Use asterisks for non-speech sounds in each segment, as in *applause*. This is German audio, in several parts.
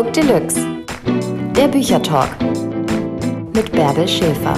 Book Deluxe. Der Büchertalk mit Bärbel Schäfer.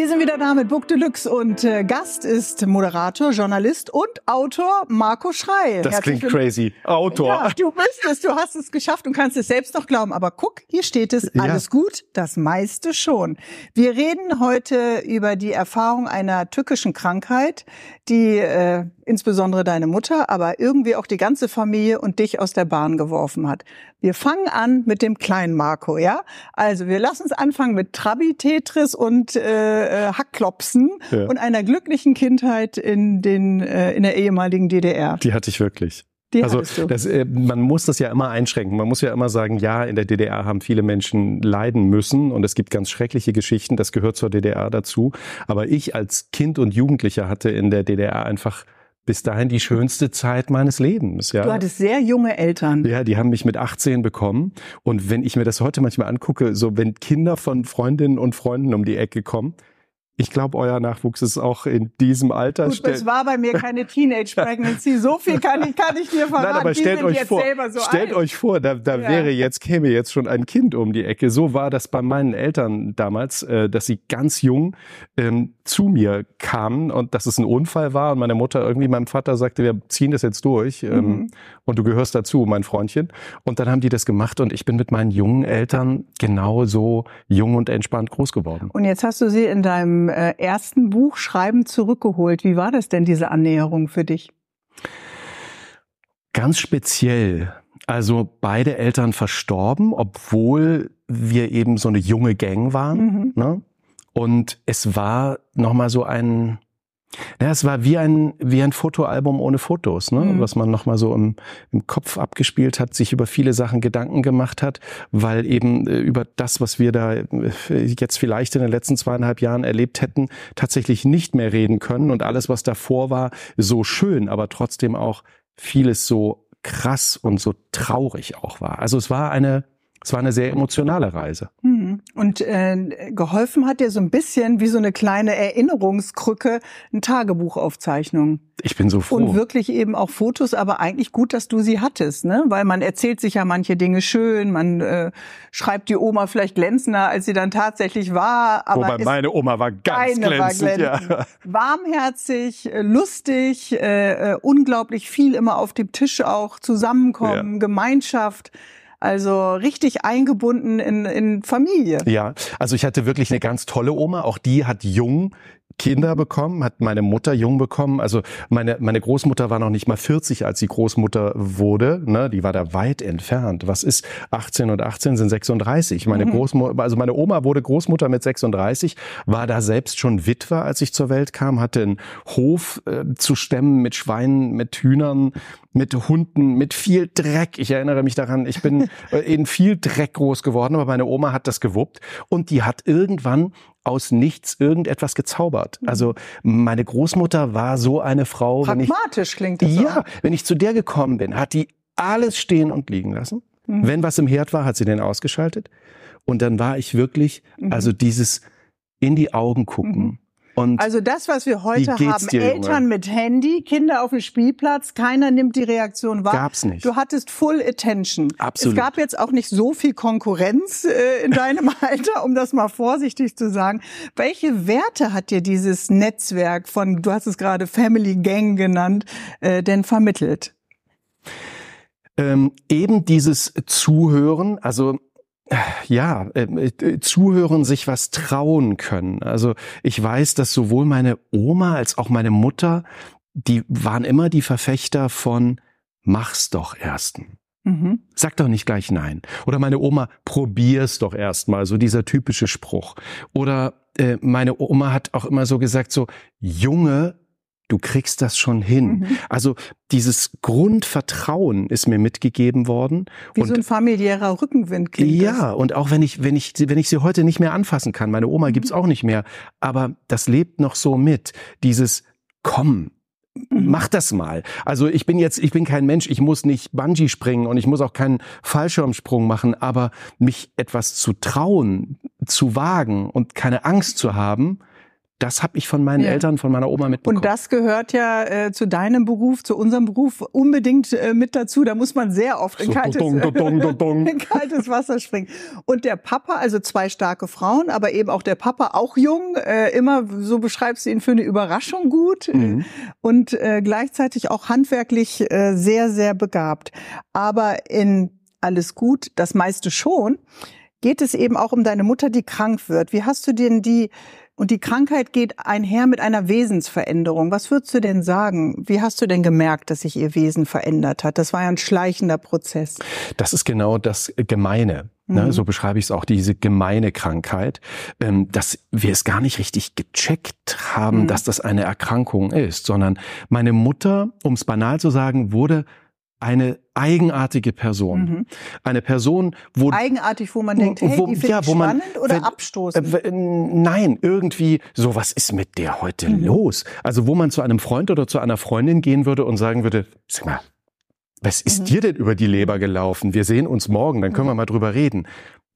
Wir sind wieder da mit Book Deluxe und äh, Gast ist Moderator, Journalist und Autor Marco Schrei. Das klingt crazy. Autor. Ja, du bist es, du hast es geschafft und kannst es selbst noch glauben. Aber guck, hier steht es, alles ja. gut, das meiste schon. Wir reden heute über die Erfahrung einer tückischen Krankheit, die äh, insbesondere deine Mutter, aber irgendwie auch die ganze Familie und dich aus der Bahn geworfen hat. Wir fangen an mit dem kleinen Marco, ja? Also wir lassen uns anfangen mit Trabi, Tetris und äh, äh, Hackklopsen ja. und einer glücklichen Kindheit in den äh, in der ehemaligen DDR. Die hatte ich wirklich. Die also das, äh, man muss das ja immer einschränken. Man muss ja immer sagen, ja, in der DDR haben viele Menschen leiden müssen und es gibt ganz schreckliche Geschichten, das gehört zur DDR dazu. Aber ich als Kind und Jugendlicher hatte in der DDR einfach bis dahin die schönste Zeit meines Lebens. Ja. Du hattest sehr junge Eltern. Ja, die haben mich mit 18 bekommen. Und wenn ich mir das heute manchmal angucke, so wenn Kinder von Freundinnen und Freunden um die Ecke kommen, ich glaube, euer Nachwuchs ist auch in diesem Alter. Gut, es war bei mir keine Teenage *laughs* Pregnancy. So viel kann ich, kann ich dir verraten. Nein, aber stellt euch vor, so stellt euch vor, da, da ja. wäre jetzt, käme jetzt schon ein Kind um die Ecke. So war das bei meinen Eltern damals, äh, dass sie ganz jung ähm, zu mir kamen und dass es ein Unfall war und meine Mutter irgendwie meinem Vater sagte, wir ziehen das jetzt durch ähm, mhm. und du gehörst dazu, mein Freundchen. Und dann haben die das gemacht und ich bin mit meinen jungen Eltern genauso jung und entspannt groß geworden. Und jetzt hast du sie in deinem äh, ersten Buch Schreiben zurückgeholt. Wie war das denn, diese Annäherung für dich? Ganz speziell. Also beide Eltern verstorben, obwohl wir eben so eine junge Gang waren. Mhm. Ne? Und es war nochmal so ein, ja, es war wie ein, wie ein Fotoalbum ohne Fotos, ne? Mhm. was man nochmal so im, im Kopf abgespielt hat, sich über viele Sachen Gedanken gemacht hat, weil eben äh, über das, was wir da äh, jetzt vielleicht in den letzten zweieinhalb Jahren erlebt hätten, tatsächlich nicht mehr reden können und alles, was davor war, so schön, aber trotzdem auch vieles so krass und so traurig auch war. Also es war eine, es war eine sehr emotionale Reise. Mhm. Und äh, geholfen hat dir so ein bisschen wie so eine kleine Erinnerungskrücke, ein Tagebuchaufzeichnung. Ich bin so froh. Und wirklich eben auch Fotos, aber eigentlich gut, dass du sie hattest, ne? Weil man erzählt sich ja manche Dinge schön, man äh, schreibt die Oma vielleicht glänzender, als sie dann tatsächlich war. Aber Wobei meine Oma war ganz glänzend, war glänzend. Ja. Warmherzig, äh, lustig, äh, äh, unglaublich viel immer auf dem Tisch auch zusammenkommen, ja. Gemeinschaft. Also richtig eingebunden in, in Familie. Ja, also ich hatte wirklich eine ganz tolle Oma. Auch die hat jung Kinder bekommen, hat meine Mutter jung bekommen. Also meine, meine Großmutter war noch nicht mal 40, als sie Großmutter wurde. Ne? Die war da weit entfernt. Was ist 18 und 18 sind 36. Meine mhm. Großmutter, also meine Oma wurde Großmutter mit 36, war da selbst schon Witwer, als ich zur Welt kam, hatte einen Hof äh, zu stemmen mit Schweinen, mit Hühnern, mit Hunden, mit viel Dreck. Ich erinnere mich daran, ich bin *laughs* äh, in viel Dreck groß geworden, aber meine Oma hat das gewuppt und die hat irgendwann aus nichts irgendetwas gezaubert. Mhm. Also meine Großmutter war so eine Frau. Pragmatisch ich, klingt das. Ja, so. wenn ich zu der gekommen bin, hat die alles stehen und liegen lassen. Mhm. Wenn was im Herd war, hat sie den ausgeschaltet. Und dann war ich wirklich, mhm. also dieses in die Augen gucken. Mhm. Und also das, was wir heute haben, dir, Eltern Junge? mit Handy, Kinder auf dem Spielplatz, keiner nimmt die Reaktion wahr. Gab's nicht. Du hattest Full Attention. Absolut. Es gab jetzt auch nicht so viel Konkurrenz äh, in deinem *laughs* Alter, um das mal vorsichtig zu sagen. Welche Werte hat dir dieses Netzwerk von, du hast es gerade Family Gang genannt, äh, denn vermittelt? Ähm, eben dieses Zuhören, also ja, äh, äh, zuhören, sich was trauen können. Also ich weiß, dass sowohl meine Oma als auch meine Mutter, die waren immer die Verfechter von mach's doch ersten. Mhm. Sag doch nicht gleich nein. Oder meine Oma, probier's doch erstmal, so dieser typische Spruch. Oder äh, meine Oma hat auch immer so gesagt, so Junge, du kriegst das schon hin. Mhm. Also dieses Grundvertrauen ist mir mitgegeben worden. Wie und so ein familiärer Rückenwind klingt Ja, das. und auch wenn ich, wenn ich, wenn ich sie heute nicht mehr anfassen kann, meine Oma mhm. gibt's auch nicht mehr, aber das lebt noch so mit. Dieses Komm, mhm. mach das mal. Also ich bin jetzt, ich bin kein Mensch, ich muss nicht Bungee springen und ich muss auch keinen Fallschirmsprung machen, aber mich etwas zu trauen, zu wagen und keine Angst zu haben, das habe ich von meinen ja. Eltern, von meiner Oma mitbekommen. Und das gehört ja äh, zu deinem Beruf, zu unserem Beruf unbedingt äh, mit dazu. Da muss man sehr oft in kaltes, *laughs* in kaltes Wasser springen. Und der Papa, also zwei starke Frauen, aber eben auch der Papa, auch jung, äh, immer, so beschreibst du ihn, für eine Überraschung gut mhm. und äh, gleichzeitig auch handwerklich äh, sehr, sehr begabt. Aber in alles gut, das meiste schon, geht es eben auch um deine Mutter, die krank wird. Wie hast du denn die und die Krankheit geht einher mit einer Wesensveränderung. Was würdest du denn sagen? Wie hast du denn gemerkt, dass sich ihr Wesen verändert hat? Das war ja ein schleichender Prozess. Das ist genau das Gemeine. Ne? Mhm. so beschreibe ich es auch, diese gemeine Krankheit, ähm, dass wir es gar nicht richtig gecheckt haben, mhm. dass das eine Erkrankung ist, sondern meine Mutter, um es banal zu sagen, wurde eine eigenartige Person. Mhm. Eine Person, wo... Eigenartig, wo man denkt, hey, wo, die ja, wo spannend man, oder wenn, abstoßend? Äh, nein, irgendwie so, was ist mit der heute mhm. los? Also wo man zu einem Freund oder zu einer Freundin gehen würde und sagen würde, sag mal, was ist mhm. dir denn über die Leber gelaufen? Wir sehen uns morgen, dann können wir mhm. mal drüber reden.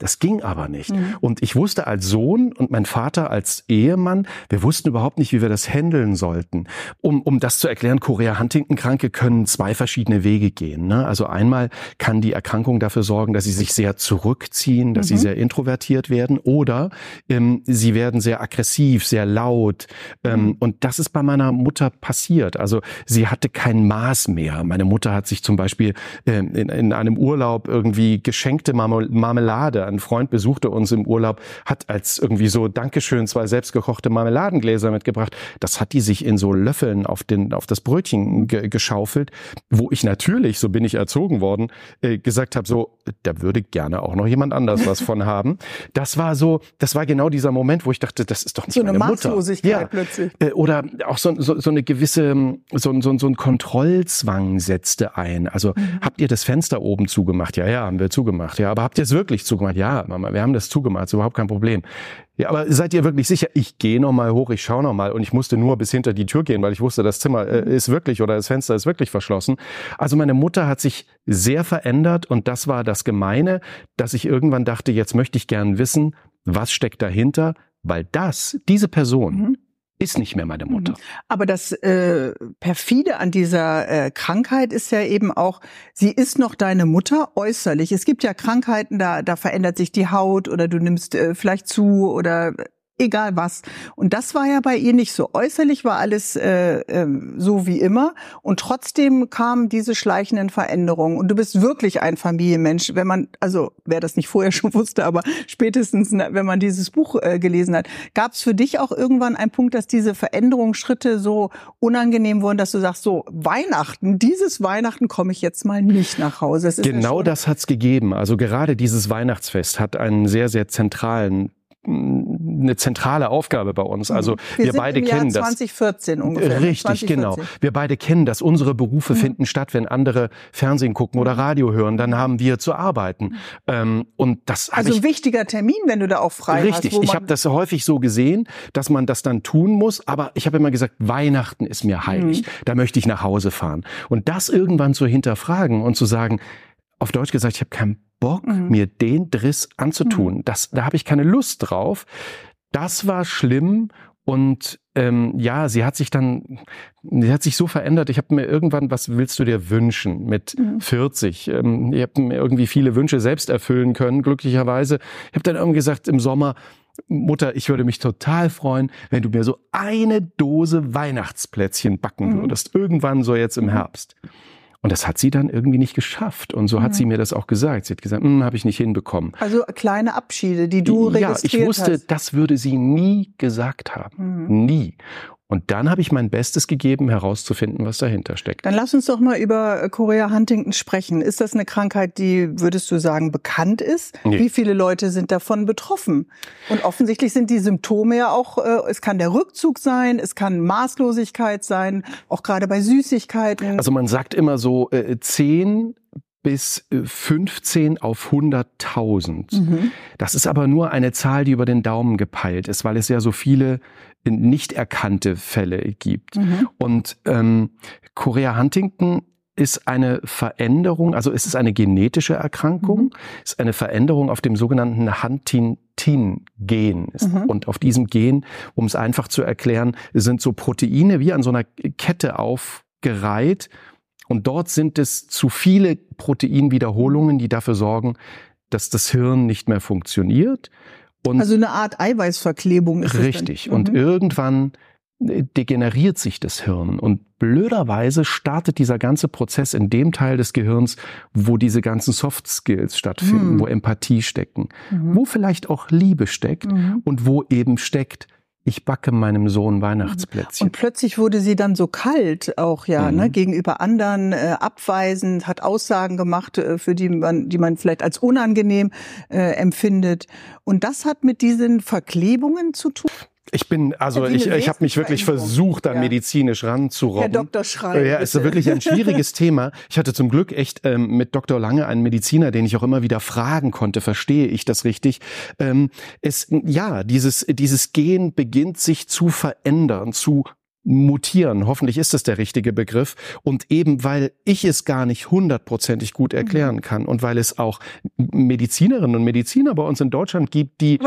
Das ging aber nicht. Mhm. Und ich wusste als Sohn und mein Vater als Ehemann, wir wussten überhaupt nicht, wie wir das handeln sollten. Um, um das zu erklären, Korea-Huntington-Kranke können zwei verschiedene Wege gehen. Ne? Also einmal kann die Erkrankung dafür sorgen, dass sie sich sehr zurückziehen, dass mhm. sie sehr introvertiert werden oder ähm, sie werden sehr aggressiv, sehr laut. Ähm, mhm. Und das ist bei meiner Mutter passiert. Also sie hatte kein Maß mehr. Meine Mutter hat sich zum Beispiel ähm, in, in einem Urlaub irgendwie geschenkte Marmelade ein Freund besuchte uns im Urlaub, hat als irgendwie so Dankeschön zwei selbstgekochte Marmeladengläser mitgebracht. Das hat die sich in so Löffeln auf, den, auf das Brötchen ge geschaufelt, wo ich natürlich, so bin ich erzogen worden, äh, gesagt habe, so, da würde gerne auch noch jemand anders was von *laughs* haben. Das war so, das war genau dieser Moment, wo ich dachte, das ist doch nicht so meine eine Maßlosigkeit ja. plötzlich. Äh, oder auch so, so, so eine gewisse, so, so, so ein Kontrollzwang setzte ein. Also mhm. habt ihr das Fenster oben zugemacht? Ja, ja, haben wir zugemacht. Ja, aber habt ihr es wirklich zugemacht? Zugemacht. Ja, Mama, wir haben das zugemacht, ist überhaupt kein Problem. Ja, aber seid ihr wirklich sicher? Ich gehe noch mal hoch, ich schaue noch mal und ich musste nur bis hinter die Tür gehen, weil ich wusste, das Zimmer äh, ist wirklich oder das Fenster ist wirklich verschlossen. Also meine Mutter hat sich sehr verändert und das war das Gemeine, dass ich irgendwann dachte, jetzt möchte ich gern wissen, was steckt dahinter, weil das, diese Person, mhm ist nicht mehr meine Mutter. Mhm. Aber das äh, perfide an dieser äh, Krankheit ist ja eben auch, sie ist noch deine Mutter äußerlich. Es gibt ja Krankheiten, da da verändert sich die Haut oder du nimmst äh, vielleicht zu oder egal was. Und das war ja bei ihr nicht so. Äußerlich war alles äh, äh, so wie immer und trotzdem kamen diese schleichenden Veränderungen. Und du bist wirklich ein Familienmensch, wenn man, also wer das nicht vorher *laughs* schon wusste, aber spätestens, wenn man dieses Buch äh, gelesen hat, gab es für dich auch irgendwann einen Punkt, dass diese Veränderungsschritte so unangenehm wurden, dass du sagst, so Weihnachten, dieses Weihnachten komme ich jetzt mal nicht nach Hause. Das genau das hat's gegeben. Also gerade dieses Weihnachtsfest hat einen sehr, sehr zentralen eine zentrale Aufgabe bei uns. Also mhm. wir, wir beide im kennen Jahr 2014 das. ungefähr. Richtig, 2014. genau. Wir beide kennen das. Unsere Berufe mhm. finden statt, wenn andere Fernsehen gucken oder mhm. Radio hören. Dann haben wir zu arbeiten. Mhm. Ähm, und das also ein wichtiger Termin, wenn du da auch frei richtig. hast. Richtig. Ich habe das häufig so gesehen, dass man das dann tun muss. Aber ich habe immer gesagt, Weihnachten ist mir heilig. Mhm. Da möchte ich nach Hause fahren. Und das irgendwann zu hinterfragen und zu sagen, auf Deutsch gesagt, ich habe keinen Bock, mhm. mir den Driss anzutun. Mhm. Das, da habe ich keine Lust drauf. Das war schlimm und ähm, ja, sie hat sich dann, sie hat sich so verändert. Ich habe mir irgendwann, was willst du dir wünschen mit mhm. 40? Ähm, ich habe mir irgendwie viele Wünsche selbst erfüllen können, glücklicherweise. Ich habe dann irgendwie gesagt im Sommer, Mutter, ich würde mich total freuen, wenn du mir so eine Dose Weihnachtsplätzchen backen mhm. würdest. Irgendwann so jetzt im mhm. Herbst. Und das hat sie dann irgendwie nicht geschafft. Und so hat mhm. sie mir das auch gesagt. Sie hat gesagt, hm, habe ich nicht hinbekommen. Also kleine Abschiede, die du ja, registriert hast. Ja, ich wusste, hast. das würde sie nie gesagt haben. Mhm. Nie. Und dann habe ich mein Bestes gegeben, herauszufinden, was dahinter steckt. Dann lass uns doch mal über Korea Huntington sprechen. Ist das eine Krankheit, die, würdest du sagen, bekannt ist? Nee. Wie viele Leute sind davon betroffen? Und offensichtlich sind die Symptome ja auch, äh, es kann der Rückzug sein, es kann Maßlosigkeit sein, auch gerade bei Süßigkeiten. Also man sagt immer so, äh, zehn bis 15 äh, auf 100.000. Mhm. Das ist aber nur eine Zahl, die über den Daumen gepeilt ist, weil es ja so viele nicht erkannte Fälle gibt. Mhm. Und ähm, Korea Huntington ist eine Veränderung, also es ist eine genetische Erkrankung, mhm. ist eine Veränderung auf dem sogenannten Huntington-Gen. Mhm. Und auf diesem Gen, um es einfach zu erklären, sind so Proteine wie an so einer Kette aufgereiht. Und dort sind es zu viele Proteinwiederholungen, die dafür sorgen, dass das Hirn nicht mehr funktioniert. Und also eine Art Eiweißverklebung ist Richtig. Und mhm. irgendwann degeneriert sich das Hirn. Und blöderweise startet dieser ganze Prozess in dem Teil des Gehirns, wo diese ganzen Soft Skills stattfinden, mhm. wo Empathie stecken, mhm. wo vielleicht auch Liebe steckt mhm. und wo eben steckt, ich backe meinem Sohn Weihnachtsplätzchen. Und plötzlich wurde sie dann so kalt auch ja, ne, mhm. ne, gegenüber anderen, äh, abweisend, hat Aussagen gemacht, äh, für die man, die man vielleicht als unangenehm äh, empfindet. Und das hat mit diesen Verklebungen zu tun. Ich bin, also ich, ich habe mich wirklich versucht, da ja. medizinisch ranzurobben. Herr Dr. Schrei. Ja, ist wirklich ein *laughs* schwieriges Thema. Ich hatte zum Glück echt ähm, mit Dr. Lange einen Mediziner, den ich auch immer wieder fragen konnte, verstehe ich das richtig? Ähm, es, ja, dieses, dieses Gen beginnt sich zu verändern, zu mutieren. Hoffentlich ist das der richtige Begriff. Und eben weil ich es gar nicht hundertprozentig gut mhm. erklären kann und weil es auch Medizinerinnen und Mediziner bei uns in Deutschland gibt, die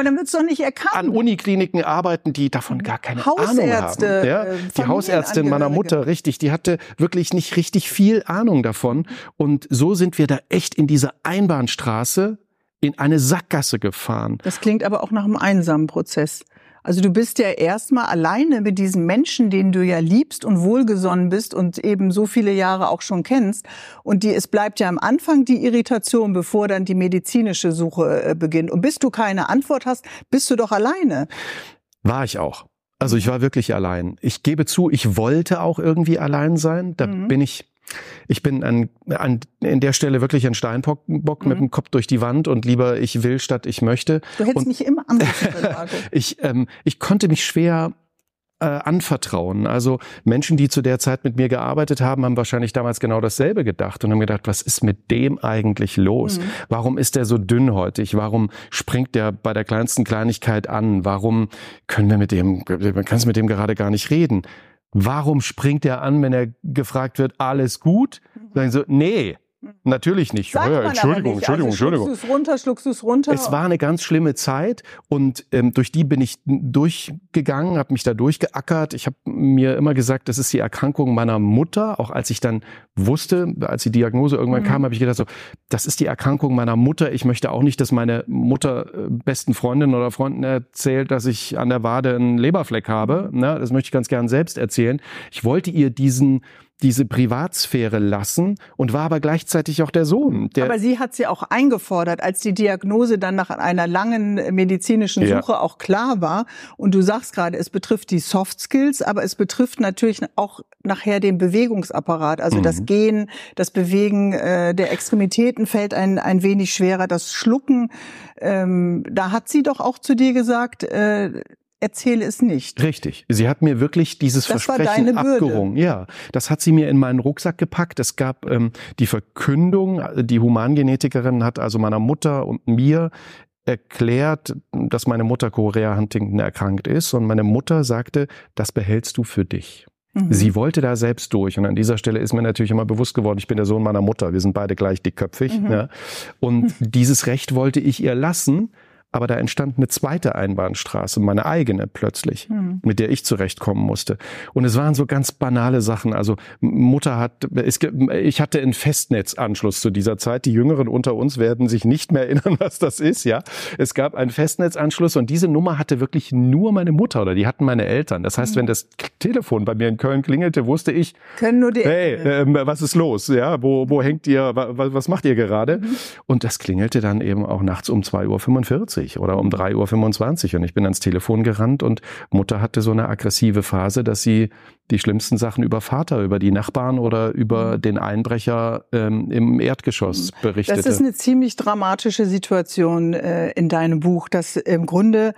an Unikliniken arbeiten, die davon gar keine Hausärzte, Ahnung haben. Ja? Äh, die Hausärztin meiner Mutter, richtig, die hatte wirklich nicht richtig viel Ahnung davon. Und so sind wir da echt in diese Einbahnstraße in eine Sackgasse gefahren. Das klingt aber auch nach einem einsamen Prozess. Also du bist ja erstmal alleine mit diesem Menschen, den du ja liebst und wohlgesonnen bist und eben so viele Jahre auch schon kennst. Und die, es bleibt ja am Anfang die Irritation, bevor dann die medizinische Suche äh, beginnt. Und bis du keine Antwort hast, bist du doch alleine. War ich auch. Also ich war wirklich allein. Ich gebe zu, ich wollte auch irgendwie allein sein. Da mhm. bin ich ich bin an, an in der Stelle wirklich ein Steinbock mhm. mit dem Kopf durch die Wand und lieber ich will statt ich möchte. Du hättest und mich immer können, *laughs* ich, ähm, ich konnte mich schwer äh, anvertrauen. Also Menschen, die zu der Zeit mit mir gearbeitet haben, haben wahrscheinlich damals genau dasselbe gedacht und haben gedacht, was ist mit dem eigentlich los? Mhm. Warum ist der so dünnhäutig? Warum springt der bei der kleinsten Kleinigkeit an? Warum können wir mit dem, man kann es mit dem gerade gar nicht reden? Warum springt er an, wenn er gefragt wird, alles gut? Sagen so, nee, Natürlich nicht. Sagt ja, Entschuldigung, nicht. Entschuldigung, also, Entschuldigung. Schluckst du es runter, schluckst du es runter. Es war eine ganz schlimme Zeit und ähm, durch die bin ich durchgegangen, habe mich da durchgeackert. Ich habe mir immer gesagt, das ist die Erkrankung meiner Mutter. Auch als ich dann wusste, als die Diagnose irgendwann mhm. kam, habe ich gedacht so, das ist die Erkrankung meiner Mutter. Ich möchte auch nicht, dass meine Mutter äh, besten Freundinnen oder Freunden erzählt, dass ich an der Wade einen Leberfleck habe. Mhm. Ne? Das möchte ich ganz gern selbst erzählen. Ich wollte ihr diesen diese Privatsphäre lassen und war aber gleichzeitig auch der Sohn. Der aber sie hat sie auch eingefordert, als die Diagnose dann nach einer langen medizinischen Suche ja. auch klar war. Und du sagst gerade, es betrifft die Soft Skills, aber es betrifft natürlich auch nachher den Bewegungsapparat. Also mhm. das Gehen, das Bewegen äh, der Extremitäten fällt ein, ein wenig schwerer, das Schlucken. Ähm, da hat sie doch auch zu dir gesagt, äh, erzähle es nicht. Richtig. Sie hat mir wirklich dieses das Versprechen abgerungen. Ja, das hat sie mir in meinen Rucksack gepackt. Es gab ähm, die Verkündung, die Humangenetikerin hat also meiner Mutter und mir erklärt, dass meine Mutter Chorea Huntington erkrankt ist und meine Mutter sagte, das behältst du für dich. Mhm. Sie wollte da selbst durch und an dieser Stelle ist mir natürlich immer bewusst geworden, ich bin der Sohn meiner Mutter, wir sind beide gleich dickköpfig mhm. ja. und *laughs* dieses Recht wollte ich ihr lassen, aber da entstand eine zweite Einbahnstraße, meine eigene plötzlich, mhm. mit der ich zurechtkommen musste. Und es waren so ganz banale Sachen. Also Mutter hat, es, ich hatte einen Festnetzanschluss zu dieser Zeit. Die Jüngeren unter uns werden sich nicht mehr *laughs* erinnern, was das ist. Ja, es gab einen Festnetzanschluss und diese Nummer hatte wirklich nur meine Mutter oder die hatten meine Eltern. Das heißt, mhm. wenn das Telefon bei mir in Köln klingelte, wusste ich, können nur die hey, äh, was ist los? Ja, wo, wo hängt ihr? Was, was macht ihr gerade? Mhm. Und das klingelte dann eben auch nachts um 2.45 Uhr oder um 3.25 Uhr und ich bin ans Telefon gerannt und Mutter hatte so eine aggressive Phase, dass sie die schlimmsten Sachen über Vater, über die Nachbarn oder über mhm. den Einbrecher ähm, im Erdgeschoss mhm. berichtete. Das ist eine ziemlich dramatische Situation äh, in deinem Buch, dass im Grunde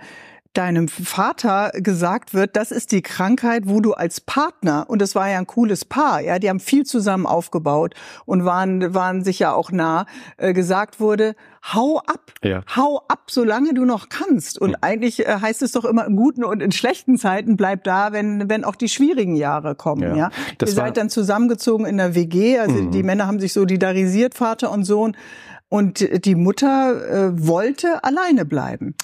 deinem Vater gesagt wird, das ist die Krankheit, wo du als Partner, und das war ja ein cooles Paar, ja, die haben viel zusammen aufgebaut und waren, waren sich ja auch nah, äh, gesagt wurde, hau ab, ja. hau ab, solange du noch kannst. Und mhm. eigentlich äh, heißt es doch immer in guten und in schlechten Zeiten bleib da, wenn, wenn auch die schwierigen Jahre kommen, ja. ja? Ihr seid dann zusammengezogen in der WG, also mhm. die Männer haben sich solidarisiert, Vater und Sohn. Und die Mutter äh, wollte alleine bleiben.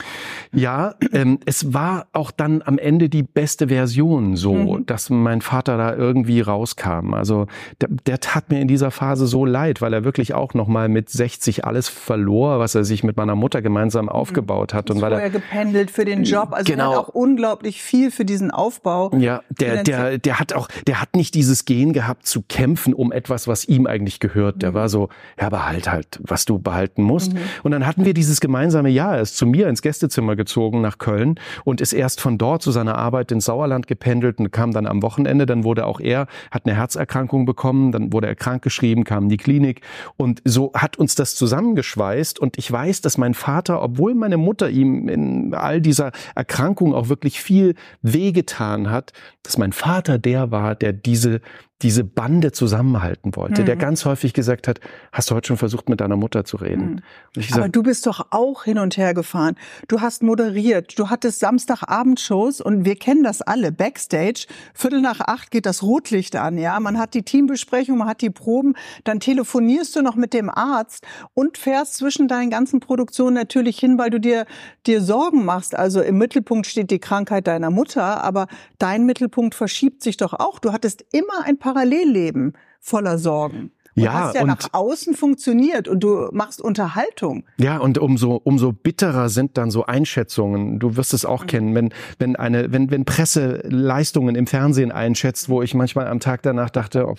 Ja, ähm, es war auch dann am Ende die beste Version so, mhm. dass mein Vater da irgendwie rauskam. Also der, der, tat mir in dieser Phase so leid, weil er wirklich auch noch mal mit 60 alles verlor, was er sich mit meiner Mutter gemeinsam mhm. aufgebaut hat. Und weil er gependelt für den Job, also genau, er hat auch unglaublich viel für diesen Aufbau. Ja, der, der, der hat auch, der hat nicht dieses Gen gehabt zu kämpfen um etwas, was ihm eigentlich gehört. Der mhm. war so, ja, behalt halt, was du behalten musst. Mhm. Und dann hatten wir dieses gemeinsame Jahr. Er ist zu mir ins Gästezimmer gezogen nach Köln und ist erst von dort zu seiner Arbeit ins Sauerland gependelt und kam dann am Wochenende. Dann wurde auch er, hat eine Herzerkrankung bekommen, dann wurde er krankgeschrieben, kam in die Klinik und so hat uns das zusammengeschweißt und ich weiß, dass mein Vater, obwohl meine Mutter ihm in all dieser Erkrankung auch wirklich viel wehgetan hat, dass mein Vater der war, der diese diese Bande zusammenhalten wollte, mhm. der ganz häufig gesagt hat, hast du heute schon versucht, mit deiner Mutter zu reden? Mhm. Gesagt, Aber du bist doch auch hin und her gefahren. Du hast moderiert, du hattest Samstagabendshows und wir kennen das alle, Backstage, Viertel nach acht geht das Rotlicht an, ja, man hat die Teambesprechung, man hat die Proben, dann telefonierst du noch mit dem Arzt und fährst zwischen deinen ganzen Produktionen natürlich hin, weil du dir, dir Sorgen machst. Also im Mittelpunkt steht die Krankheit deiner Mutter, aber dein Mittelpunkt verschiebt sich doch auch. Du hattest immer ein Parallelleben voller Sorgen. Und ja, hast ja und nach außen funktioniert und du machst Unterhaltung. Ja, und umso umso bitterer sind dann so Einschätzungen. Du wirst es auch mhm. kennen, wenn wenn eine wenn wenn Presse Leistungen im Fernsehen einschätzt, wo ich manchmal am Tag danach dachte, oh,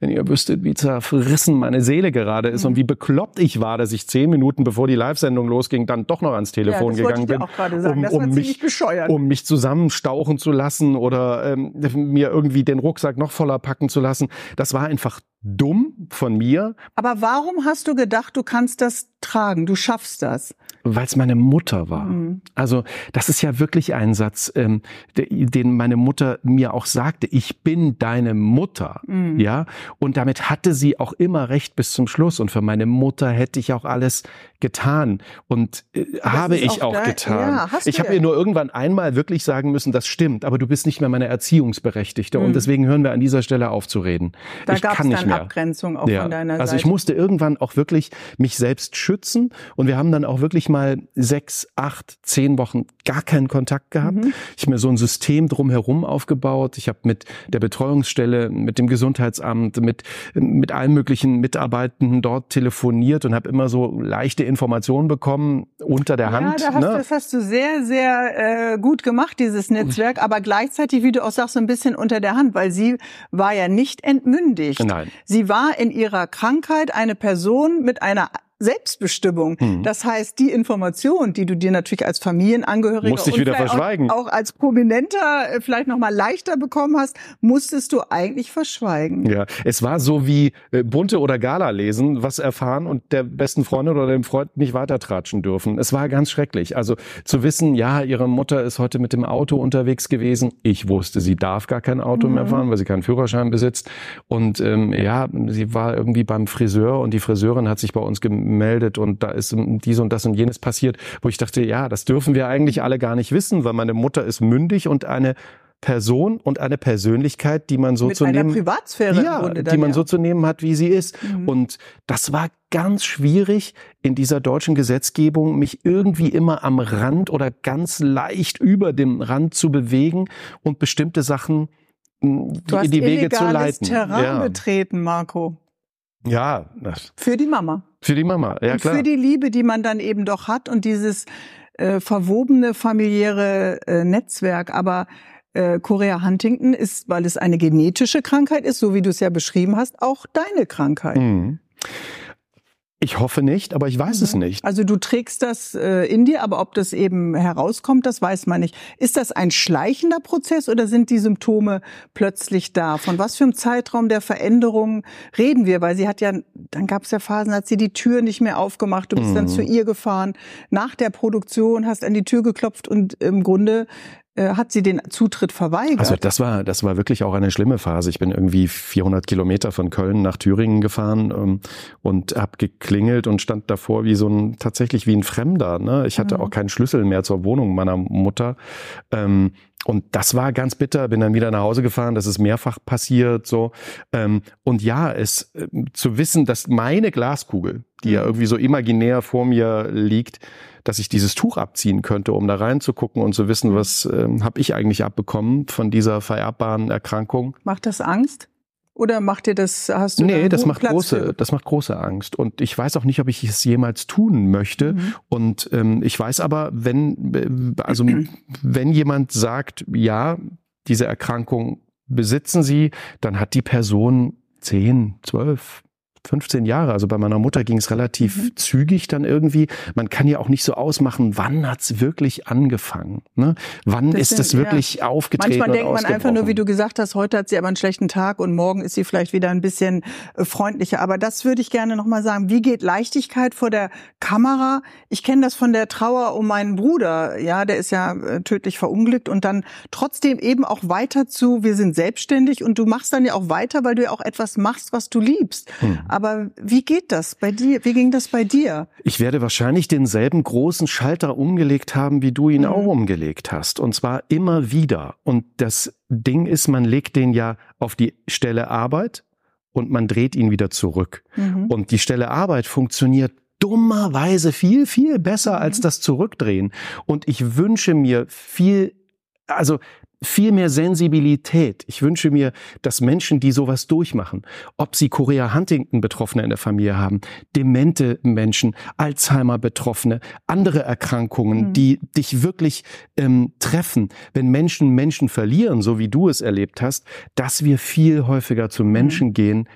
wenn ihr wüsstet, wie zerfrissen meine Seele gerade ist mhm. und wie bekloppt ich war, dass ich zehn Minuten bevor die Live-Sendung losging, dann doch noch ans Telefon ja, gegangen bin, um, um mich bescheuert. um mich zusammenstauchen zu lassen oder ähm, mir irgendwie den Rucksack noch voller packen zu lassen. Das war einfach dumm von mir. Aber warum hast du gedacht, du kannst das tragen, du schaffst das? Weil es meine Mutter war. Mhm. Also das ist ja wirklich ein Satz, ähm, den meine Mutter mir auch sagte. Ich bin deine Mutter, mhm. ja. Und damit hatte sie auch immer recht bis zum Schluss. Und für meine Mutter hätte ich auch alles getan und äh, habe ich auch, auch getan. Ja, ich habe ihr nur irgendwann einmal wirklich sagen müssen, das stimmt, aber du bist nicht mehr meine Erziehungsberechtigte mhm. und deswegen hören wir an dieser Stelle auf zu reden. Da ich kann nicht mehr. Abgrenzung auch ja. von deiner Seite. Also ich musste irgendwann auch wirklich mich selbst schützen und wir haben dann auch wirklich mal sechs, acht, zehn Wochen gar keinen Kontakt gehabt. Mhm. Ich habe mir so ein System drumherum aufgebaut. Ich habe mit der Betreuungsstelle, mit dem Gesundheitsamt, mit mit allen möglichen Mitarbeitenden dort telefoniert und habe immer so leichte Informationen bekommen unter der Hand. Ja, da hast, ne? das hast du sehr, sehr äh, gut gemacht, dieses Netzwerk, aber gleichzeitig, wie du auch sagst, so ein bisschen unter der Hand, weil sie war ja nicht entmündigt. Nein. Sie war in ihrer Krankheit eine Person mit einer Selbstbestimmung. Mhm. Das heißt, die Information, die du dir natürlich als Familienangehöriger Musst wieder verschweigen. auch als Prominenter äh, vielleicht noch mal leichter bekommen hast, musstest du eigentlich verschweigen. Ja, es war so wie äh, bunte oder Gala lesen, was erfahren und der besten Freundin oder dem Freund nicht weitertratschen dürfen. Es war ganz schrecklich. Also zu wissen, ja, ihre Mutter ist heute mit dem Auto unterwegs gewesen. Ich wusste, sie darf gar kein Auto mhm. mehr fahren, weil sie keinen Führerschein besitzt. Und ähm, ja, sie war irgendwie beim Friseur und die Friseurin hat sich bei uns gemeldet meldet und da ist dies und das und jenes passiert, wo ich dachte, ja, das dürfen wir eigentlich alle gar nicht wissen, weil meine Mutter ist mündig und eine Person und eine Persönlichkeit, die man so Mit zu nehmen, Privatsphäre ja, dann, die man ja. so zu nehmen hat, wie sie ist. Mhm. Und das war ganz schwierig in dieser deutschen Gesetzgebung, mich irgendwie immer am Rand oder ganz leicht über dem Rand zu bewegen und bestimmte Sachen in die Wege zu leiten. Terrain ja. betreten, Marco. Ja. Das für die Mama. Für die Mama, ja klar. Und für die Liebe, die man dann eben doch hat und dieses äh, verwobene familiäre äh, Netzwerk. Aber äh, Korea Huntington ist, weil es eine genetische Krankheit ist, so wie du es ja beschrieben hast, auch deine Krankheit. Mhm. Ich hoffe nicht, aber ich weiß mhm. es nicht. Also du trägst das äh, in dir, aber ob das eben herauskommt, das weiß man nicht. Ist das ein schleichender Prozess oder sind die Symptome plötzlich da? Von was für einem Zeitraum der Veränderung reden wir? Weil sie hat ja, dann gab es ja Phasen, hat sie die Tür nicht mehr aufgemacht, du bist mhm. dann zu ihr gefahren, nach der Produktion hast an die Tür geklopft und im Grunde hat sie den Zutritt verweigert. Also das war, das war wirklich auch eine schlimme Phase. Ich bin irgendwie 400 Kilometer von Köln nach Thüringen gefahren ähm, und habe geklingelt und stand davor wie so ein, tatsächlich wie ein Fremder. Ne? Ich hatte mhm. auch keinen Schlüssel mehr zur Wohnung meiner Mutter. Ähm, und das war ganz bitter, bin dann wieder nach Hause gefahren, das ist mehrfach passiert, so. Ähm, und ja, es äh, zu wissen, dass meine Glaskugel, die ja mhm. irgendwie so imaginär vor mir liegt, dass ich dieses Tuch abziehen könnte, um da reinzugucken und zu wissen, was ähm, habe ich eigentlich abbekommen von dieser vererbbaren Erkrankung. Macht das Angst? Oder macht dir das, hast du Nee, das macht Platz große, für? das macht große Angst. Und ich weiß auch nicht, ob ich es jemals tun möchte. Mhm. Und ähm, ich weiß aber, wenn, äh, also *clears throat* wenn jemand sagt, ja, diese Erkrankung besitzen Sie, dann hat die Person 10, 12, 15 Jahre. Also bei meiner Mutter ging es relativ mhm. zügig dann irgendwie. Man kann ja auch nicht so ausmachen, wann hat's wirklich angefangen? Ne? Wann das ist es wirklich ja. aufgetreten? Manchmal denkt man einfach nur, wie du gesagt hast, heute hat sie aber einen schlechten Tag und morgen ist sie vielleicht wieder ein bisschen äh, freundlicher. Aber das würde ich gerne nochmal sagen. Wie geht Leichtigkeit vor der Kamera? Ich kenne das von der Trauer um meinen Bruder. Ja, der ist ja äh, tödlich verunglückt und dann trotzdem eben auch weiter zu, wir sind selbstständig und du machst dann ja auch weiter, weil du ja auch etwas machst, was du liebst. Hm. Aber wie geht das bei dir? Wie ging das bei dir? Ich werde wahrscheinlich denselben großen Schalter umgelegt haben, wie du ihn mhm. auch umgelegt hast. Und zwar immer wieder. Und das Ding ist, man legt den ja auf die Stelle Arbeit und man dreht ihn wieder zurück. Mhm. Und die Stelle Arbeit funktioniert dummerweise viel, viel besser mhm. als das Zurückdrehen. Und ich wünsche mir viel, also viel mehr Sensibilität. Ich wünsche mir, dass Menschen, die sowas durchmachen, ob sie Korea Huntington Betroffene in der Familie haben, demente Menschen, Alzheimer Betroffene, andere Erkrankungen, mhm. die dich wirklich ähm, treffen, wenn Menschen Menschen verlieren, so wie du es erlebt hast, dass wir viel häufiger zu Menschen mhm. gehen,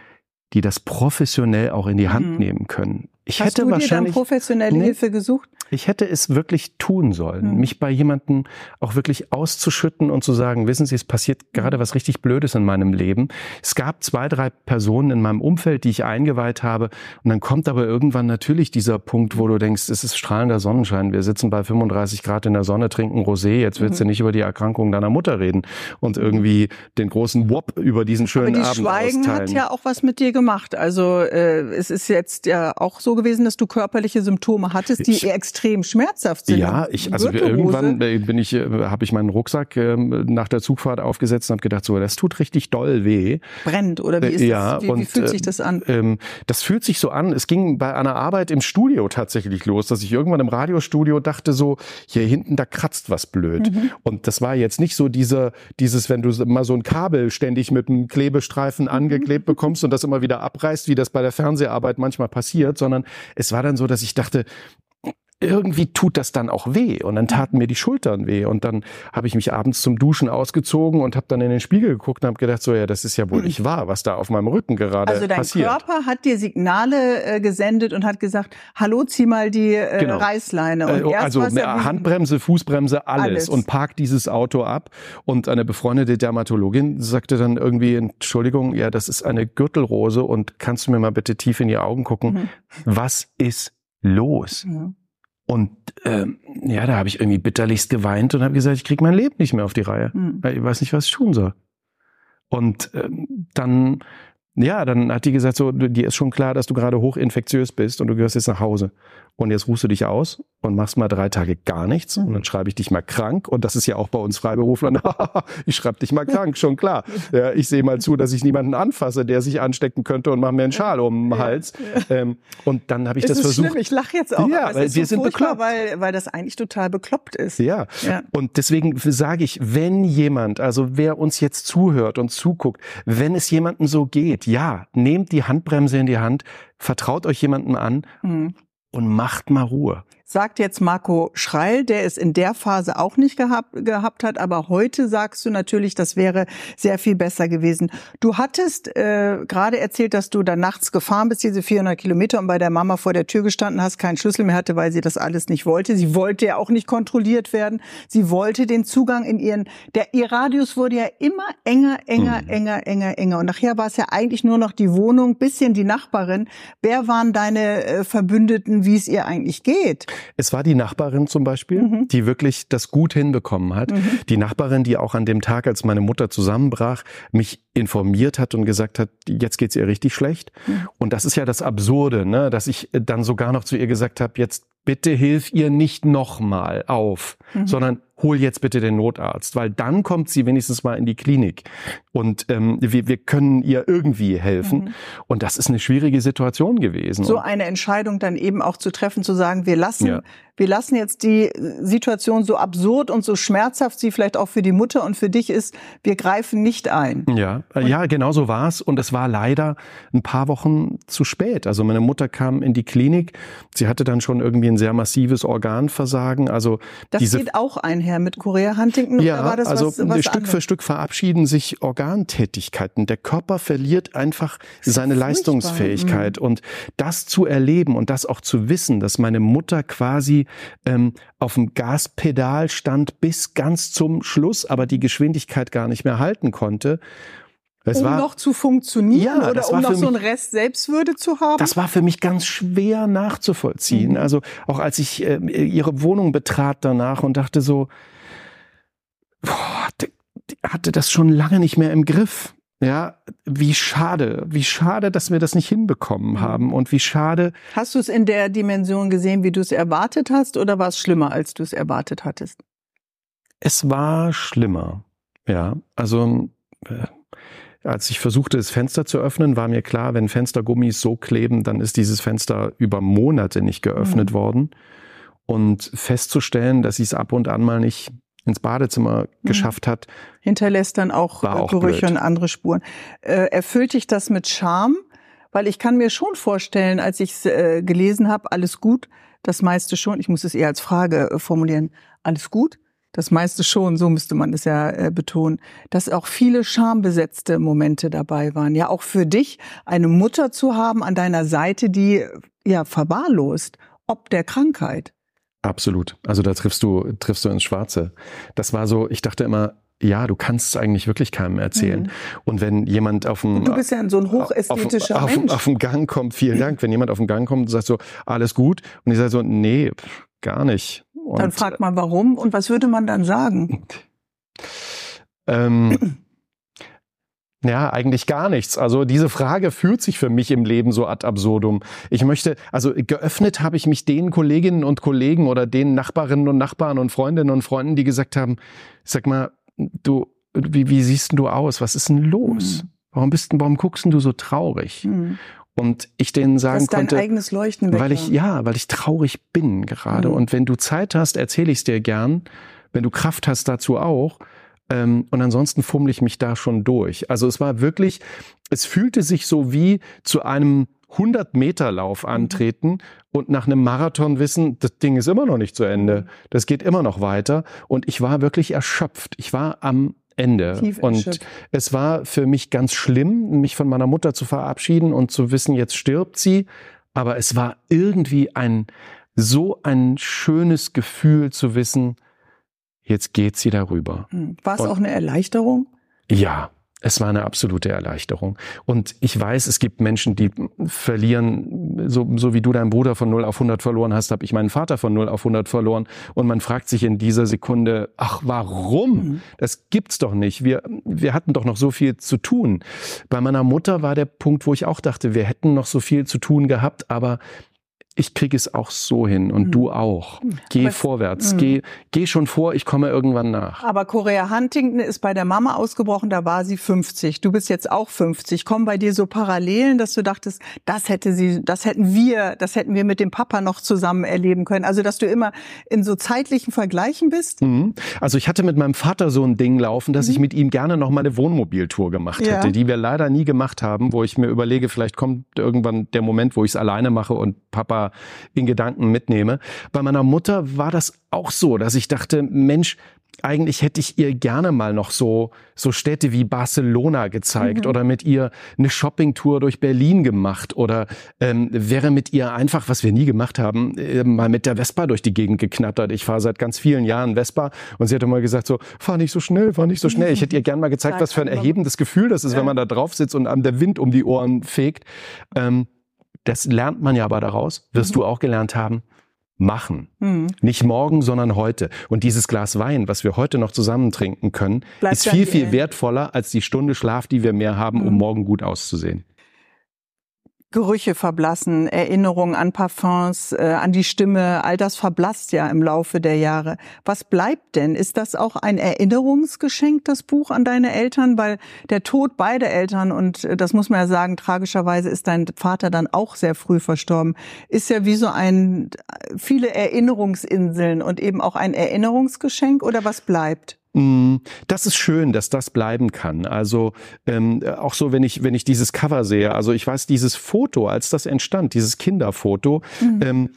die das professionell auch in die Hand mhm. nehmen können. Ich Hast hätte du dir dann professionelle nee, Hilfe gesucht? Ich hätte es wirklich tun sollen, hm. mich bei jemandem auch wirklich auszuschütten und zu sagen, wissen Sie, es passiert gerade was richtig Blödes in meinem Leben. Es gab zwei, drei Personen in meinem Umfeld, die ich eingeweiht habe. Und dann kommt aber irgendwann natürlich dieser Punkt, wo du denkst, es ist strahlender Sonnenschein. Wir sitzen bei 35 Grad in der Sonne, trinken Rosé. Jetzt willst mhm. du nicht über die Erkrankung deiner Mutter reden und irgendwie den großen Wop über diesen schönen aber die Abend Schweigen austeilen. hat ja auch was mit dir gemacht. Also äh, es ist jetzt ja auch so gewesen, dass du körperliche Symptome hattest, die ich, extrem schmerzhaft sind. Ja, ich also irgendwann äh, bin ich, äh, habe ich meinen Rucksack äh, nach der Zugfahrt aufgesetzt und habe gedacht, so, das tut richtig doll weh. Brennt oder wie ist ja, das? Wie, und, wie fühlt sich das an? Ähm, das fühlt sich so an. Es ging bei einer Arbeit im Studio tatsächlich los, dass ich irgendwann im Radiostudio dachte, so hier hinten da kratzt was blöd. Mhm. Und das war jetzt nicht so diese, dieses, wenn du mal so ein Kabel ständig mit einem Klebestreifen mhm. angeklebt bekommst und das immer wieder abreißt, wie das bei der Fernseharbeit manchmal passiert, sondern es war dann so, dass ich dachte, irgendwie tut das dann auch weh und dann taten mir die Schultern weh und dann habe ich mich abends zum Duschen ausgezogen und habe dann in den Spiegel geguckt und habe gedacht so ja das ist ja wohl nicht wahr was da auf meinem Rücken gerade also dein passiert. Körper hat dir Signale äh, gesendet und hat gesagt hallo zieh mal die äh, genau. Reißleine und äh, also ja Handbremse Fußbremse alles, alles, und park dieses Auto ab und eine befreundete Dermatologin sagte dann irgendwie Entschuldigung ja das ist eine Gürtelrose und kannst du mir mal bitte tief in die Augen gucken mhm. was ist los? Ja. Und ähm, ja, da habe ich irgendwie bitterlichst geweint und habe gesagt, ich krieg mein Leben nicht mehr auf die Reihe. Mhm. Ich weiß nicht, was ich tun soll. Und ähm, dann, ja, dann hat die gesagt, so, dir ist schon klar, dass du gerade hochinfektiös bist und du gehörst jetzt nach Hause und jetzt ruhst du dich aus und machst mal drei Tage gar nichts und dann schreibe ich dich mal krank und das ist ja auch bei uns Freiberuflern, *laughs* ich schreibe dich mal krank, schon klar. Ja, ich sehe mal zu, dass ich niemanden anfasse, der sich anstecken könnte und mache mir einen Schal um den Hals. Ähm, und dann habe ich es das versucht. Schlimm. Ich lache jetzt auch, ja, weil wir so sind bekloppt. Weil, weil das eigentlich total bekloppt ist. Ja. ja. Und deswegen sage ich, wenn jemand, also wer uns jetzt zuhört und zuguckt, wenn es jemandem so geht, ja, nehmt die Handbremse in die Hand, vertraut euch jemandem an mhm und macht mal Ruhe. Sagt jetzt Marco Schreil, der es in der Phase auch nicht gehabt, gehabt hat, aber heute sagst du natürlich, das wäre sehr viel besser gewesen. Du hattest äh, gerade erzählt, dass du dann nachts gefahren bist, diese 400 Kilometer und bei der Mama vor der Tür gestanden hast, keinen Schlüssel mehr hatte, weil sie das alles nicht wollte. Sie wollte ja auch nicht kontrolliert werden. Sie wollte den Zugang in ihren, der, ihr Radius wurde ja immer enger, enger, mhm. enger, enger, enger. Und nachher war es ja eigentlich nur noch die Wohnung, bisschen die Nachbarin. Wer waren deine äh, Verbündeten, wie es ihr eigentlich geht? Es war die Nachbarin zum Beispiel, mhm. die wirklich das gut hinbekommen hat. Mhm. Die Nachbarin, die auch an dem Tag, als meine Mutter zusammenbrach, mich informiert hat und gesagt hat, jetzt geht's ihr richtig schlecht. Mhm. Und das ist ja das Absurde, ne? dass ich dann sogar noch zu ihr gesagt habe, jetzt bitte hilf ihr nicht nochmal auf, mhm. sondern hol jetzt bitte den Notarzt, weil dann kommt sie wenigstens mal in die Klinik und ähm, wir, wir können ihr irgendwie helfen. Mhm. Und das ist eine schwierige Situation gewesen. So eine Entscheidung dann eben auch zu treffen, zu sagen, wir lassen, ja. wir lassen jetzt die Situation so absurd und so schmerzhaft sie vielleicht auch für die Mutter und für dich ist, wir greifen nicht ein. Ja, und ja, genau so war es. Und es war leider ein paar Wochen zu spät. Also meine Mutter kam in die Klinik, sie hatte dann schon irgendwie ein sehr massives Organversagen. Also das diese, geht auch einher mit Korea Huntington. Ja, war das also was, was Stück für Stück verabschieden sich Organtätigkeiten. Der Körper verliert einfach seine Leistungsfähigkeit. Mhm. Und das zu erleben und das auch zu wissen, dass meine Mutter quasi ähm, auf dem Gaspedal stand bis ganz zum Schluss, aber die Geschwindigkeit gar nicht mehr halten konnte. Es um war, noch zu funktionieren ja, oder um noch mich, so einen Rest Selbstwürde zu haben? Das war für mich ganz schwer nachzuvollziehen. Mhm. Also auch als ich äh, ihre Wohnung betrat danach und dachte so, boah, hatte das schon lange nicht mehr im Griff. Ja, wie schade, wie schade, dass wir das nicht hinbekommen mhm. haben und wie schade. Hast du es in der Dimension gesehen, wie du es erwartet hast oder war es schlimmer, als du es erwartet hattest? Es war schlimmer. Ja, also äh, als ich versuchte, das Fenster zu öffnen, war mir klar, wenn Fenstergummis so kleben, dann ist dieses Fenster über Monate nicht geöffnet mhm. worden. Und festzustellen, dass sie es ab und an mal nicht ins Badezimmer mhm. geschafft hat. Hinterlässt dann auch, auch Gerüche blöd. und andere Spuren. Äh, erfüllt dich das mit Scham? Weil ich kann mir schon vorstellen, als ich es äh, gelesen habe, alles gut, das meiste schon, ich muss es eher als Frage äh, formulieren, alles gut, das meiste schon, so müsste man es ja äh, betonen, dass auch viele schambesetzte Momente dabei waren. Ja, auch für dich eine Mutter zu haben an deiner Seite, die ja verwahrlost, ob der Krankheit. Absolut. Also da triffst du, triffst du ins Schwarze. Das war so, ich dachte immer, ja, du kannst es eigentlich wirklich keinem erzählen. Mhm. Und wenn jemand auf dem du bist ja so ein hochästhetischer auf, Mensch. Auf, auf dem Gang kommt, vielen Dank. Wenn jemand auf den Gang kommt und sagt so, alles gut, und ich sage so, nee, gar nicht. Und dann fragt man warum und was würde man dann sagen? *laughs* Ähm, ja, eigentlich gar nichts. Also diese Frage führt sich für mich im Leben so ad absurdum. Ich möchte, also geöffnet habe ich mich den Kolleginnen und Kollegen oder den Nachbarinnen und Nachbarn und Freundinnen und Freunden, die gesagt haben, sag mal, du, wie, wie siehst du aus? Was ist denn los? Hm. Warum bist du, warum guckst du so traurig? Hm. Und ich denen sagen dein konnte, eigenes Leuchten weil ich ja, weil ich traurig bin gerade. Mhm. Und wenn du Zeit hast, erzähle ich es dir gern. Wenn du Kraft hast, dazu auch. Ähm, und ansonsten fummel ich mich da schon durch. Also es war wirklich, es fühlte sich so wie zu einem 100 Meter Lauf mhm. antreten und nach einem Marathon wissen, das Ding ist immer noch nicht zu Ende. Mhm. Das geht immer noch weiter. Und ich war wirklich erschöpft. Ich war am Ende. Tief und es war für mich ganz schlimm, mich von meiner Mutter zu verabschieden und zu wissen, jetzt stirbt sie. Aber es war irgendwie ein, so ein schönes Gefühl zu wissen, jetzt geht sie darüber. Hm. War es auch eine Erleichterung? Ja, es war eine absolute Erleichterung. Und ich weiß, es gibt Menschen, die verlieren, so, so wie du deinen Bruder von 0 auf 100 verloren hast, habe ich meinen Vater von 0 auf 100 verloren. Und man fragt sich in dieser Sekunde, ach, warum? Mhm. Das gibt's doch nicht. Wir, wir hatten doch noch so viel zu tun. Bei meiner Mutter war der Punkt, wo ich auch dachte, wir hätten noch so viel zu tun gehabt, aber ich kriege es auch so hin und mhm. du auch. Geh Aber vorwärts, mhm. geh, geh schon vor, ich komme irgendwann nach. Aber Korea Huntington ist bei der Mama ausgebrochen, da war sie 50. Du bist jetzt auch 50. Kommen bei dir so Parallelen, dass du dachtest, das hätte sie, das hätten wir, das hätten wir mit dem Papa noch zusammen erleben können. Also, dass du immer in so zeitlichen Vergleichen bist? Mhm. Also, ich hatte mit meinem Vater so ein Ding laufen, dass ich mhm. mit ihm gerne noch mal eine Wohnmobiltour gemacht hätte, ja. die wir leider nie gemacht haben, wo ich mir überlege, vielleicht kommt irgendwann der Moment, wo ich es alleine mache und Papa da in Gedanken mitnehme. Bei meiner Mutter war das auch so, dass ich dachte, Mensch, eigentlich hätte ich ihr gerne mal noch so, so Städte wie Barcelona gezeigt mhm. oder mit ihr eine Shoppingtour durch Berlin gemacht oder ähm, wäre mit ihr einfach, was wir nie gemacht haben, äh, mal mit der Vespa durch die Gegend geknattert. Ich fahre seit ganz vielen Jahren Vespa und sie hatte mal gesagt so, fahr nicht so schnell, fahr nicht so schnell. Ich hätte ihr gerne mal gezeigt, was für ein erhebendes Gefühl das ist, wenn man da drauf sitzt und einem der Wind um die Ohren fegt. Ähm, das lernt man ja aber daraus, wirst mhm. du auch gelernt haben machen. Mhm. Nicht morgen, sondern heute. Und dieses Glas Wein, was wir heute noch zusammen trinken können, Bleibt ist viel, viel wertvoller als die Stunde Schlaf, die wir mehr haben, mhm. um morgen gut auszusehen. Gerüche verblassen, Erinnerungen an Parfums, äh, an die Stimme, all das verblasst ja im Laufe der Jahre. Was bleibt denn? Ist das auch ein Erinnerungsgeschenk, das Buch an deine Eltern? Weil der Tod beider Eltern, und äh, das muss man ja sagen, tragischerweise ist dein Vater dann auch sehr früh verstorben, ist ja wie so ein, viele Erinnerungsinseln und eben auch ein Erinnerungsgeschenk oder was bleibt? Mm, das ist schön, dass das bleiben kann. Also ähm, auch so, wenn ich wenn ich dieses Cover sehe. Also ich weiß, dieses Foto, als das entstand, dieses Kinderfoto, mhm. ähm,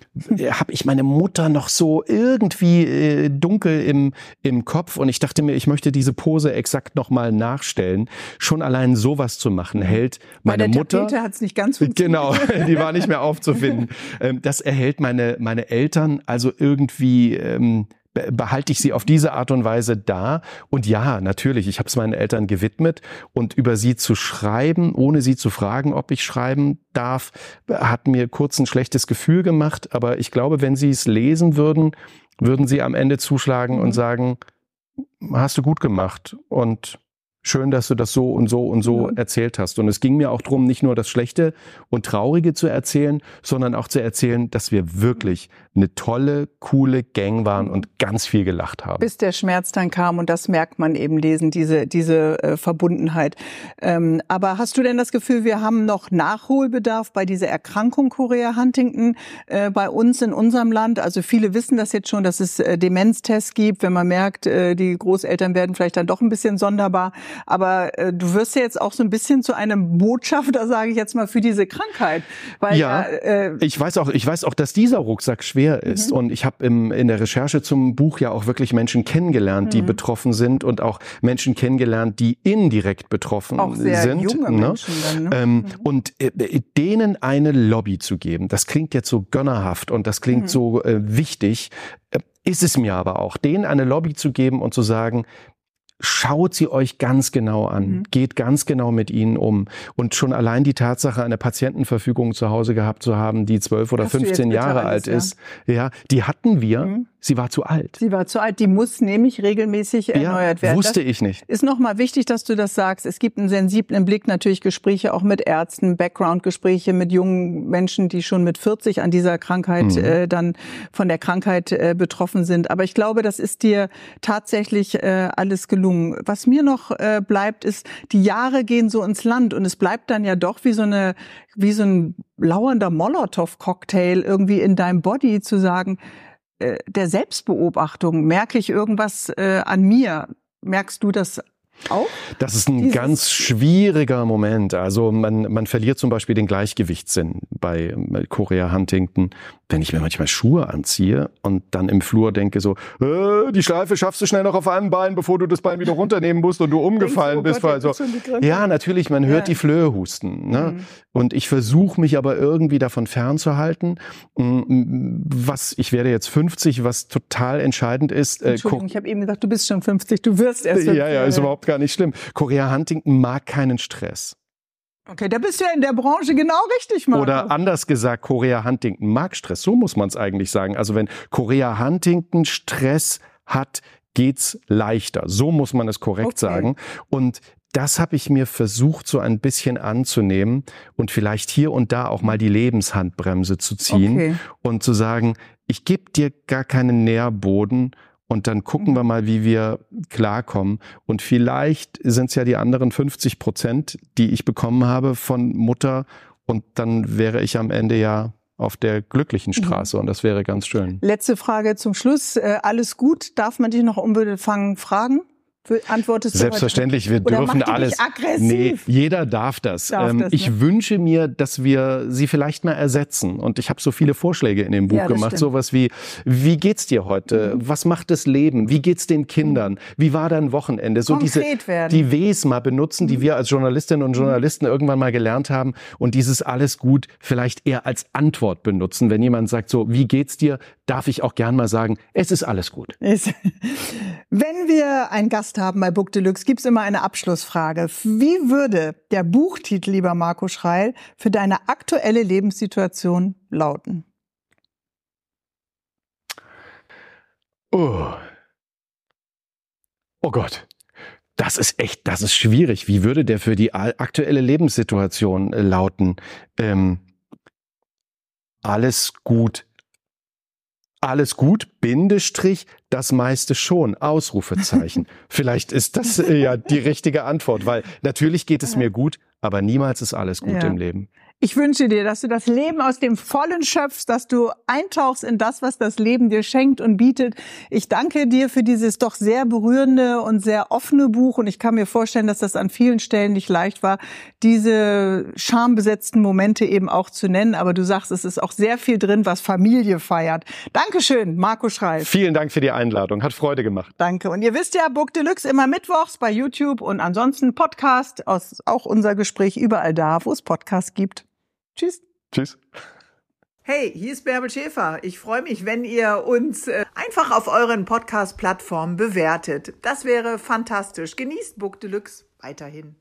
habe ich meine Mutter noch so irgendwie äh, dunkel im im Kopf und ich dachte mir, ich möchte diese Pose exakt noch mal nachstellen. Schon allein sowas zu machen mhm. hält meine Bei der Mutter. Tapete hat's nicht ganz Genau, *laughs* die war nicht mehr aufzufinden. Ähm, das erhält meine meine Eltern also irgendwie ähm, behalte ich sie auf diese Art und Weise da. Und ja, natürlich, ich habe es meinen Eltern gewidmet und über sie zu schreiben, ohne sie zu fragen, ob ich schreiben darf, hat mir kurz ein schlechtes Gefühl gemacht. Aber ich glaube, wenn sie es lesen würden, würden sie am Ende zuschlagen und mhm. sagen, hast du gut gemacht und schön, dass du das so und so und so mhm. erzählt hast. Und es ging mir auch darum, nicht nur das Schlechte und Traurige zu erzählen, sondern auch zu erzählen, dass wir wirklich eine tolle, coole Gang waren und ganz viel gelacht haben. Bis der Schmerz dann kam und das merkt man eben lesen, diese, diese äh, Verbundenheit. Ähm, aber hast du denn das Gefühl, wir haben noch Nachholbedarf bei dieser Erkrankung Korea Huntington äh, bei uns in unserem Land? Also viele wissen das jetzt schon, dass es äh, Demenztests gibt, wenn man merkt, äh, die Großeltern werden vielleicht dann doch ein bisschen sonderbar. Aber äh, du wirst ja jetzt auch so ein bisschen zu einem Botschafter, sage ich jetzt mal, für diese Krankheit. Weil, ja, äh, ich weiß auch, ich weiß auch, dass dieser Rucksack schwer ist. Mhm. Und ich habe in der Recherche zum Buch ja auch wirklich Menschen kennengelernt, die mhm. betroffen sind und auch Menschen kennengelernt, die indirekt betroffen auch sehr sind. Junge ne? Menschen dann, ne? Ähm, mhm. Und äh, denen eine Lobby zu geben, das klingt jetzt so gönnerhaft und das klingt mhm. so äh, wichtig. Äh, ist es mir aber auch, denen eine Lobby zu geben und zu sagen, schaut sie euch ganz genau an, mhm. geht ganz genau mit ihnen um. Und schon allein die Tatsache, eine Patientenverfügung zu Hause gehabt zu haben, die zwölf oder Hast 15 Jahre alt ist, ja, die hatten wir. Mhm. Sie war zu alt. Sie war zu alt. Die muss nämlich regelmäßig erneuert werden. Wusste das ich nicht. Ist nochmal wichtig, dass du das sagst. Es gibt einen sensiblen Blick, natürlich Gespräche auch mit Ärzten, Background-Gespräche mit jungen Menschen, die schon mit 40 an dieser Krankheit mhm. äh, dann von der Krankheit äh, betroffen sind. Aber ich glaube, das ist dir tatsächlich äh, alles gelungen. Was mir noch äh, bleibt, ist, die Jahre gehen so ins Land und es bleibt dann ja doch wie so eine, wie so ein lauernder Molotow-Cocktail irgendwie in deinem Body zu sagen, der Selbstbeobachtung merke ich irgendwas äh, an mir. Merkst du das auch? Das ist ein Dieses ganz schwieriger Moment. Also man, man verliert zum Beispiel den Gleichgewichtssinn bei Korea Huntington wenn ich mir manchmal Schuhe anziehe und dann im Flur denke so, äh, die Schleife schaffst du schnell noch auf einem Bein, bevor du das Bein wieder runternehmen musst und du umgefallen du, oh bist. Gott, also, ja, natürlich, man hört ja. die Flöhe husten. Ne? Mhm. Und ich versuche mich aber irgendwie davon fernzuhalten. Was, ich werde jetzt 50, was total entscheidend ist. Äh, Entschuldigung, ich habe eben gesagt, du bist schon 50, du wirst erst 50. Ja, ja, ist überhaupt gar nicht schlimm. Korea Huntington mag keinen Stress. Okay, da bist du ja in der Branche genau richtig, Marco. Oder anders gesagt, Korea Huntington mag Stress. So muss man es eigentlich sagen. Also wenn Korea Huntington Stress hat, geht's leichter. So muss man es korrekt okay. sagen. Und das habe ich mir versucht, so ein bisschen anzunehmen und vielleicht hier und da auch mal die Lebenshandbremse zu ziehen okay. und zu sagen, ich gebe dir gar keinen Nährboden und dann gucken wir mal, wie wir klarkommen. Und vielleicht sind es ja die anderen 50 Prozent, die ich bekommen habe von Mutter. Und dann wäre ich am Ende ja auf der glücklichen mhm. Straße und das wäre ganz schön. Letzte Frage zum Schluss. Äh, alles gut? Darf man dich noch unbefangen fragen? Antwortest du Selbstverständlich, wir Oder dürfen alles. aggressiv? Nee, jeder darf das. Darf ähm, das, ich ne? wünsche mir, dass wir sie vielleicht mal ersetzen. Und ich habe so viele Vorschläge in dem Buch Ja, gemacht. stimmt. Sowas wie, wie geht's dir heute? Mhm. Was macht das Leben? Wie geht's den Kindern? Wie war dein Wochenende? So diese, Konkret werden. Mhm. die Ws mal benutzen, die wir als Journalistinnen und Journalisten irgendwann mal gelernt haben. Und dieses alles gut vielleicht eher als Antwort benutzen. Wenn jemand sagt so, wie geht's dir? Darf ich auch gern mal sagen, es ist alles gut. *laughs* Wenn wir einen Gast haben bei Book Deluxe, gibt's immer eine Abschlussfrage. Wie würde der Buchtitel, lieber Marco Schreil, für deine aktuelle Lebenssituation lauten? Oh. Oh Gott. Das ist echt, das ist schwierig. Wie würde der für die aktuelle Lebenssituation äh, lauten? Ähm, alles gut. Alles gut, Bindestrich, das meiste schon, Ausrufezeichen. *laughs* Vielleicht ist das äh, ja die richtige Antwort, weil natürlich geht es mir gut, aber niemals ist alles gut Ja. im Leben. Ich wünsche dir, dass du das Leben aus dem Vollen schöpfst, dass du eintauchst in das, was das Leben dir schenkt und bietet. Ich danke dir für dieses doch sehr berührende und sehr offene Buch und ich kann mir vorstellen, dass das an vielen Stellen nicht leicht war, diese schambesetzten Momente eben auch zu nennen. Aber du sagst, es ist auch sehr viel drin, was Familie feiert. Dankeschön, Marco Schreif. Vielen Dank für die Einladung, hat Freude gemacht. Danke. Und ihr wisst ja, Book Deluxe immer mittwochs bei YouTube und ansonsten Podcast, aus, auch unser Gespräch überall da, wo es Podcasts gibt. Tschüss. Tschüss. Hey, hier ist Bärbel Schäfer. Ich freue mich, wenn ihr uns äh, einfach auf euren Podcast-Plattformen bewertet. Das wäre fantastisch. Genießt Book Deluxe weiterhin.